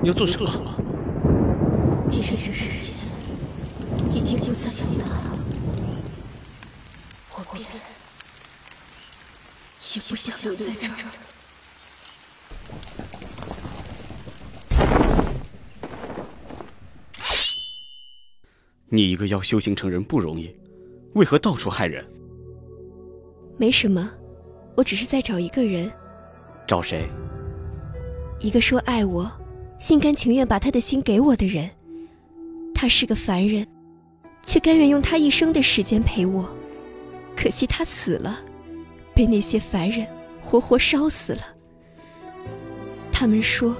你要做什么？既然这世界已经不再有他，我便也不想留在这儿。你一个要修行成人不容易，为何到处害人？没什么，我只是在找一个人。找谁？一个说爱我、心甘情愿把他的心给我的人。他是个凡人，却甘愿用他一生的时间陪我。可惜他死了，被那些凡人活活烧死了。他们说，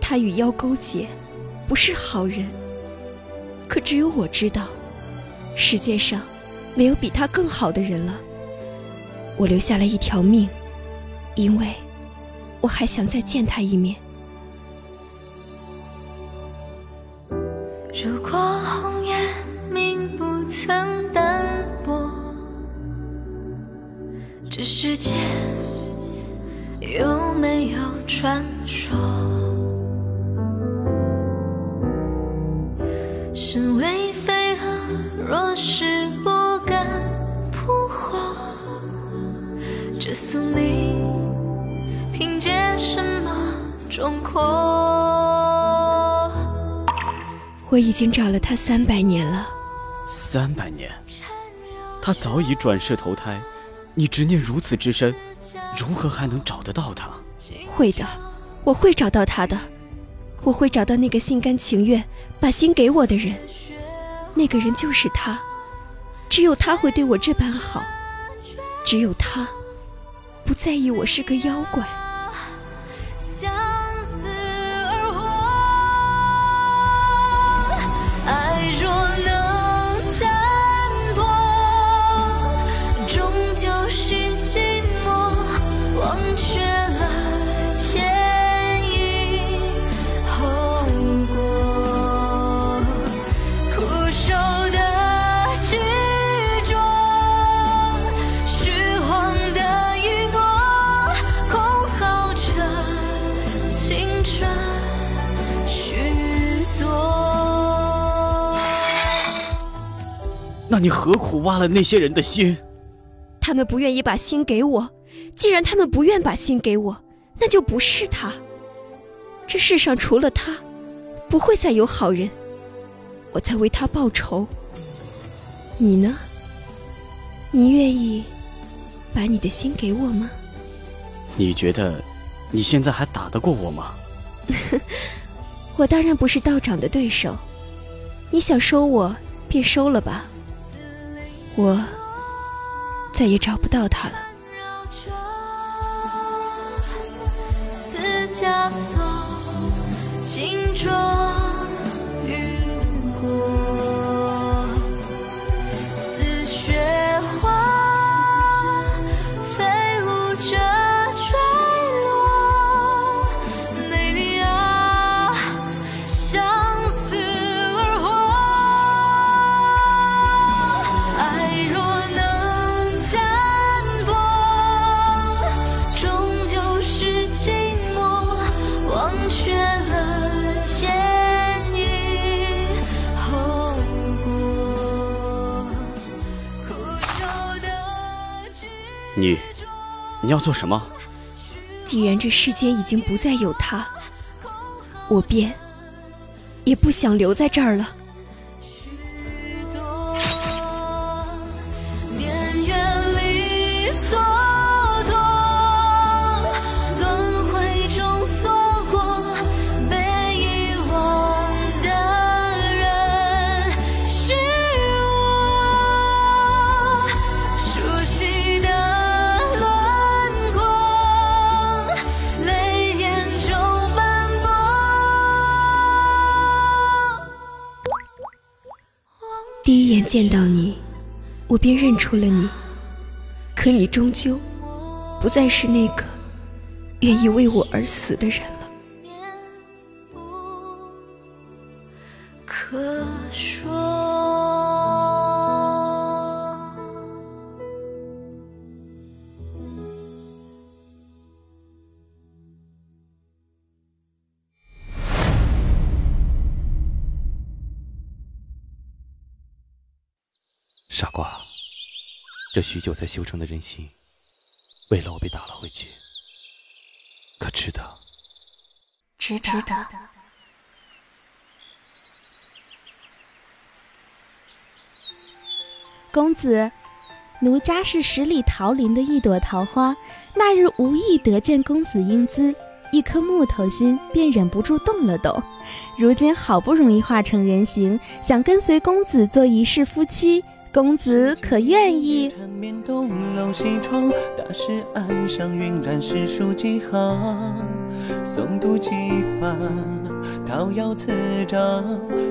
他与妖勾结，不是好人。可只有我知道，世界上没有比他更好的人了。我留下了一条命，因为我还想再见他一面。身为飞蛾，若是不敢扑火，这宿命凭借什么壮阔？我已经找了他三百年了，三百年，他早已转世投胎，你执念如此之深，如何还能找得到他？会的，我会找到他的，我会找到那个心甘情愿把心给我的人，那个人就是他，只有他会对我这般好，只有他，不在意我是个妖怪。你何苦挖了那些人的心？他们不愿意把心给我，既然他们不愿把心给我，那就不是他。这世上除了他，不会再有好人。我在为他报仇。你呢？你愿意把你的心给我吗？你觉得你现在还打得过我吗？我当然不是道长的对手。你想收我，便收了吧。我再也找不到他了。你要做什么？既然这世间已经不再有他，我便也不想留在这儿了。一眼见到你，我便认出了你。可你终究不再是那个愿意为我而死的人这许久才修成的人心，为了我被打了回去，可值得？值得。公子，奴家是十里桃林的一朵桃花，那日无意得见公子英姿，一颗木头心便忍不住动了动。如今好不容易化成人形，想跟随公子做一世夫妻，公子可愿意？桃夭此章，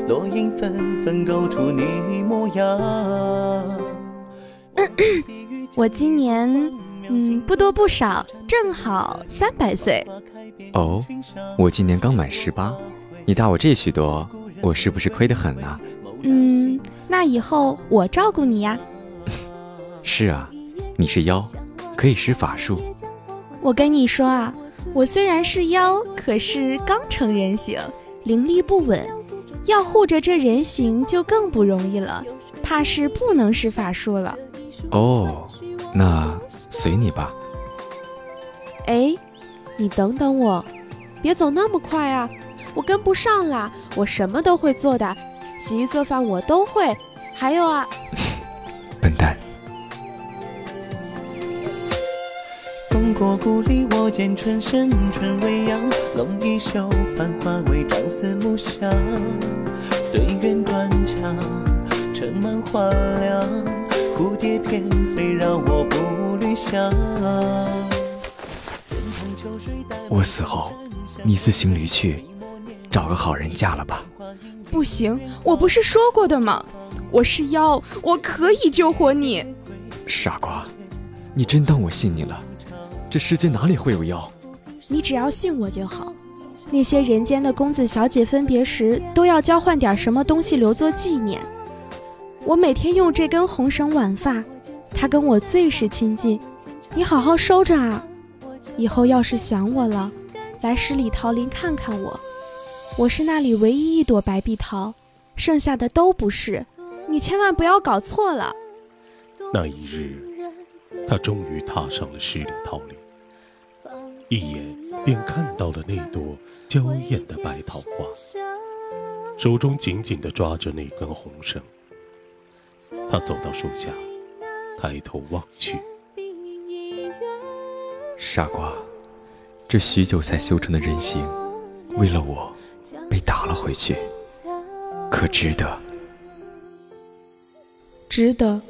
落英纷纷勾出你模样。我今年嗯不多不少，正好三百岁。哦，我今年刚满十八，你大我这许多，我是不是亏得很呢？嗯，那以后我照顾你呀。是啊，你是妖，可以施法术。我跟你说啊，我虽然是妖，可是刚成人形。灵力不稳，要护着这人形就更不容易了，怕是不能施法术了。哦，那随你吧。哎，你等等我，别走那么快啊，我跟不上啦。我什么都会做的，洗衣做饭我都会。还有啊，笨蛋。风过故里，我见春深，春未央，弄一袖繁华为朝思暮想。对院断桥，盛满花凉，蝴蝶翩飞，让我步履香。我死后，你自行离去，找个好人嫁了吧。不行，我不是说过的吗？我是妖，我可以救活你。傻瓜，你真当我信你了？这世界哪里会有妖？你只要信我就好。那些人间的公子小姐分别时都要交换点什么东西留作纪念。我每天用这根红绳挽发，它跟我最是亲近。你好好收着啊！以后要是想我了，来十里桃林看看我。我是那里唯一一朵白碧桃，剩下的都不是。你千万不要搞错了。那一日，他终于踏上了十里桃林。一眼便看到了那朵娇艳的白桃花，手中紧紧地抓着那根红绳。他走到树下，抬头望去。傻瓜，这许久才修成的人形，为了我被打了回去，可值得？值得。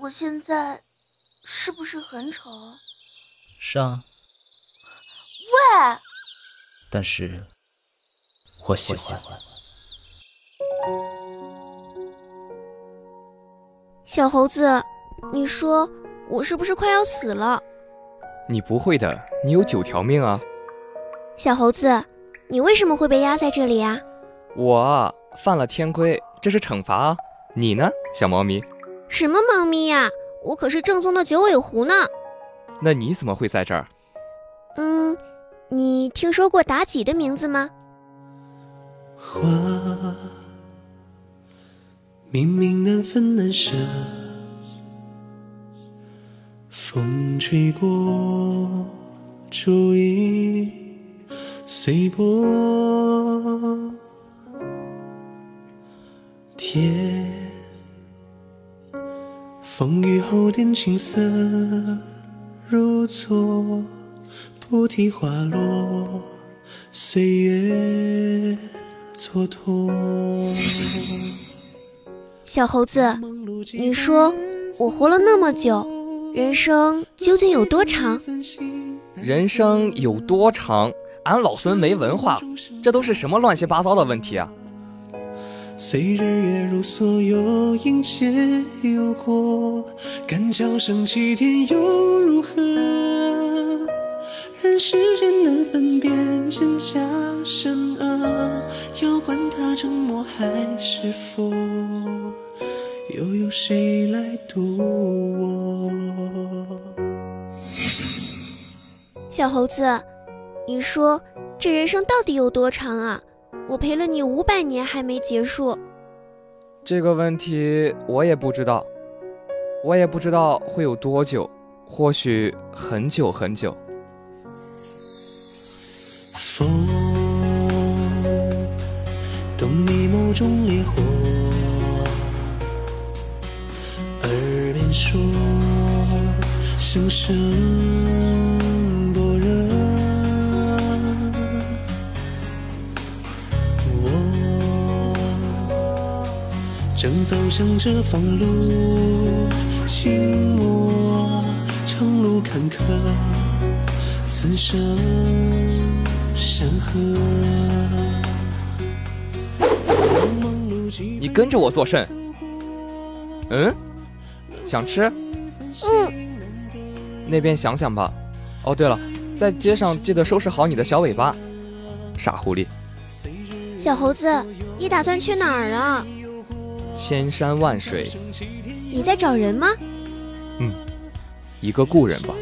我现在是不是很丑？是啊。喂！但是，我喜欢。小猴子，你说我是不是快要死了？你不会的，你有九条命啊。小猴子，你为什么会被压在这里啊？我犯了天规，这是惩罚啊。你呢，小猫咪？什么猫咪呀？我可是正宗的九尾狐呢。那你怎么会在这儿？嗯，你听说过妲己的名字吗？花明明难分难舍，风吹过，竹影随波，天。风雨后点青色如昨，菩提花落，岁月蹉跎。小猴子，你说我活了那么久，人生究竟有多长？人生有多长？俺老孙没文化，这都是什么乱七八糟的问题啊！随日月如梭，有阴皆有过。敢叫声齐天又如何？人世间难分辨真假善恶，要管他沉默还是否，又有谁来渡我？小猴子，你说这人生到底有多长啊？我陪了你五百年还没结束。这个问题我也不知道，我也不知道会有多久，或许很久很久。你眸中烈火，耳边说声声般若。我正走向这方路，静默长路坎坷，此生山河。你跟着我做甚？嗯？想吃？嗯。那边想想吧。哦，对了，在街上记得收拾好你的小尾巴。傻狐狸。小猴子，你打算去哪儿啊？千山万水。你在找人吗？嗯，一个故人吧。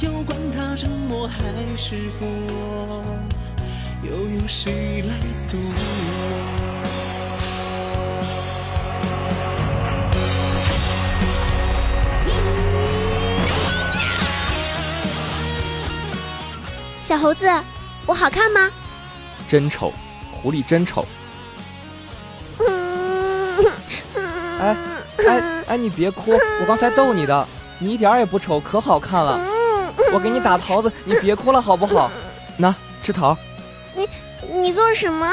又管他沉默还是疯，又有谁来懂我？小猴子，我好看吗？真丑，狐狸真丑。哎哎哎，你别哭，我刚才逗你的，你一点也不丑，可好看了。我给你打桃子，你别哭了好不好？那吃桃。你你做什么？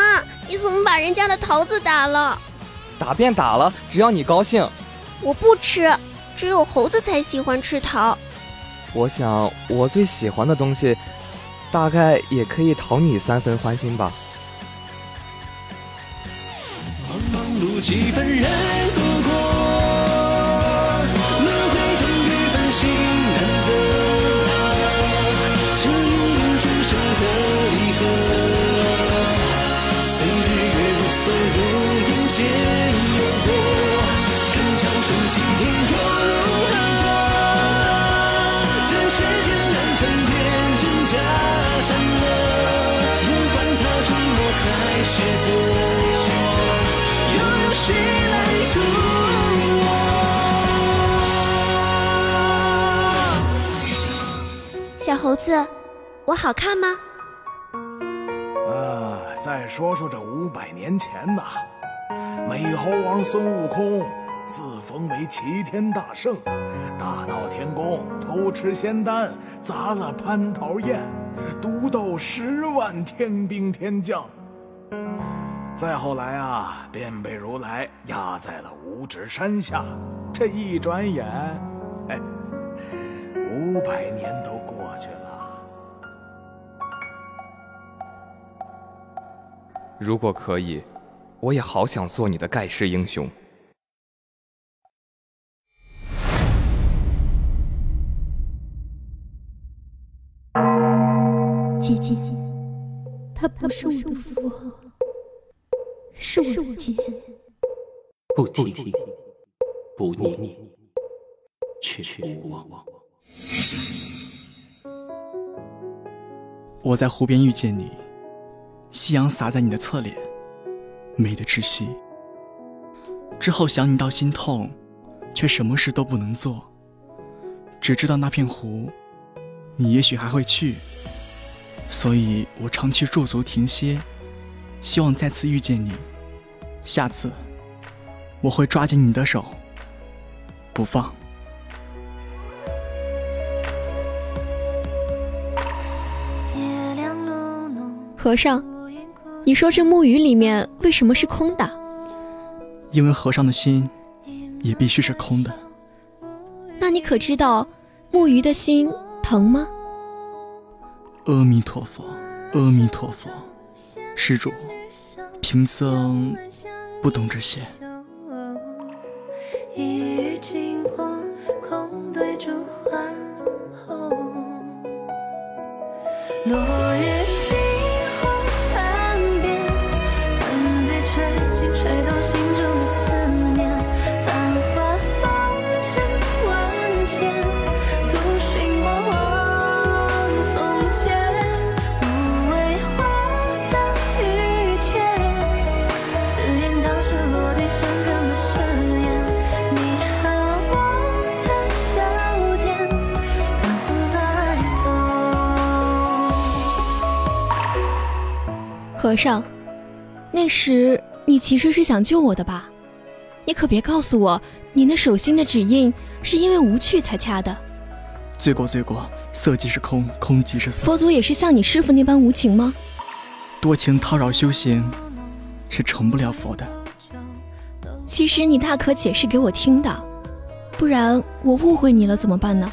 你怎么把人家的桃子打了？打便打了，只要你高兴。我不吃，只有猴子才喜欢吃桃。我想，我最喜欢的东西。大概也可以讨你三分欢心吧。忙忙碌几分人子，我好看吗？啊，再说说这五百年前呐，美猴王孙悟空自封为齐天大圣，大闹天宫，偷吃仙丹，砸了蟠桃宴，独斗十万天兵天将。再后来啊，便被如来压在了五指山下。这一转眼，哎，五百年都过去了。如果可以，我也好想做你的盖世英雄。姐姐，他不是我的父，是我的姐。不听，不念，却不忘。我在湖边遇见你，夕阳洒在你的侧脸，美得窒息。之后想你到心痛，却什么事都不能做，只知道那片湖，你也许还会去。所以我常去驻足停歇，希望再次遇见你。下次，我会抓紧你的手，不放。和尚，你说这木鱼里面为什么是空的？因为和尚的心也必须是空的。那你可知道木鱼的心疼吗？阿弥陀佛，阿弥陀佛，施主，贫僧不懂这些。和尚，那时你其实是想救我的吧？你可别告诉我，你那手心的指印是因为无趣才掐的。罪过罪过，色即是空，空即是色。佛祖也是像你师傅那般无情吗？多情叨扰修行，是成不了佛的。其实你大可解释给我听的，不然我误会你了怎么办呢？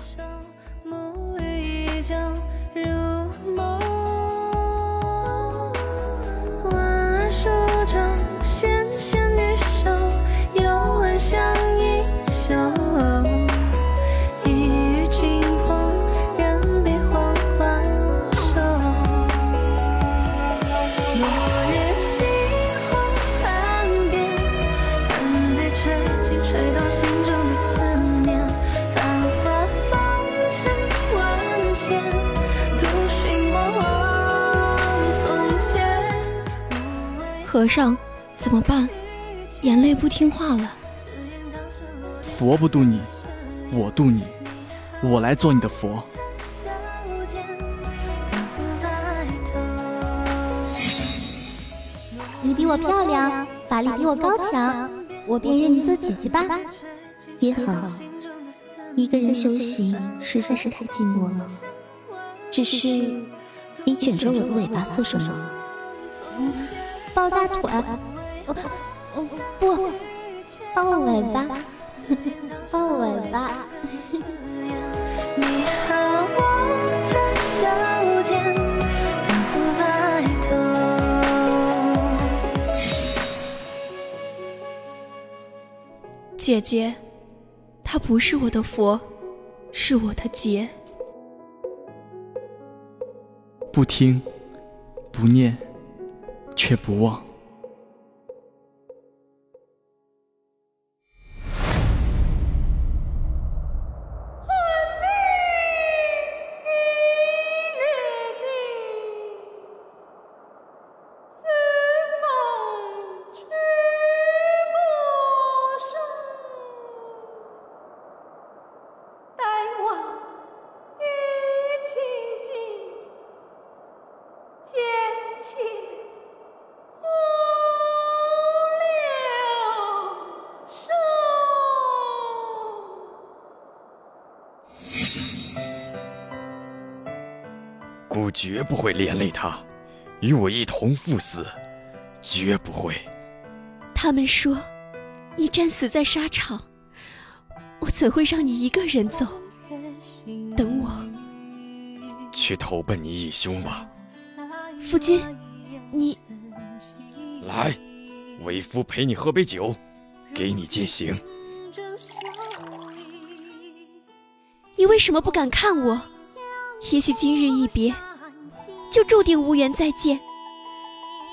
和尚，怎么办？眼泪不听话了。佛不渡你，我渡你，我来做你的佛。你比我漂亮，法力比我高强，我便认你做姐姐吧。也好，一个人修行实在是太寂寞了。只是，你卷着我的尾巴做什么？抱大腿，不，抱尾巴，抱尾巴。姐姐，他不是我的佛，是我的劫。不听，不念。却不忘。绝不会连累他，与我一同赴死，绝不会。他们说，你战死在沙场，我怎会让你一个人走？等我，去投奔你义兄吧。夫君，你来，为夫陪你喝杯酒，给你践行。你为什么不敢看我？也许今日一别，就注定无缘再见。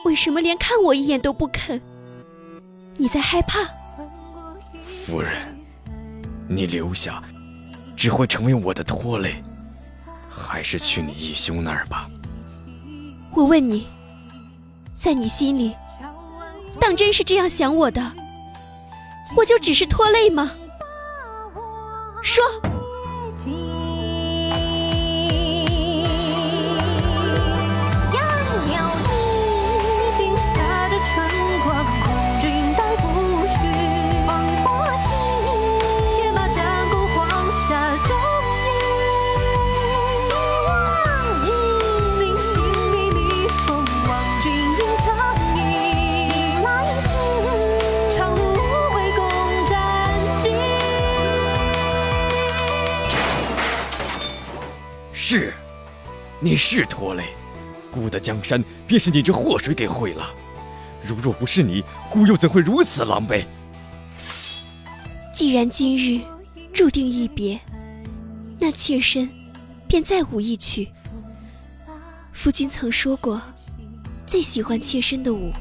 为什么连看我一眼都不肯？你在害怕？夫人，你留下，只会成为我的拖累。还是去你义兄那儿吧。我问你，在你心里，当真是这样想我的？我就只是拖累吗？说。是，你是拖累，孤的江山便是你这祸水给毁了。如若不是你，孤又怎会如此狼狈？既然今日注定一别，那妾身便再舞一曲。夫君曾说过，最喜欢妾身的舞，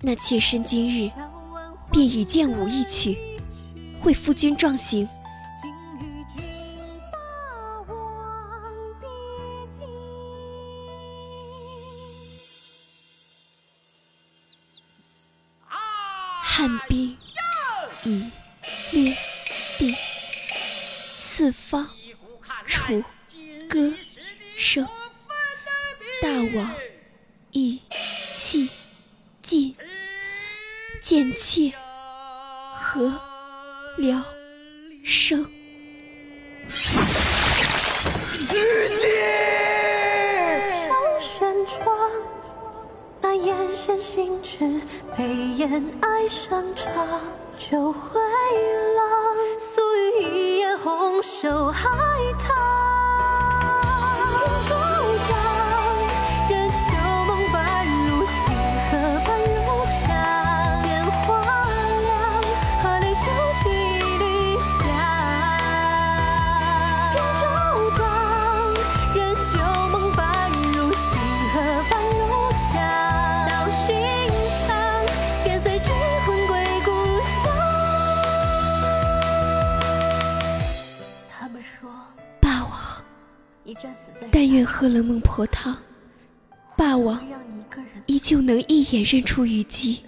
那妾身今日便以剑舞一曲，为夫君壮行。汉兵已略定，四方楚歌声，大王意气、尽、贱妾、何聊、生。心智被掩爱上长久回廊，素语一眼红袖海棠。认出虞姬。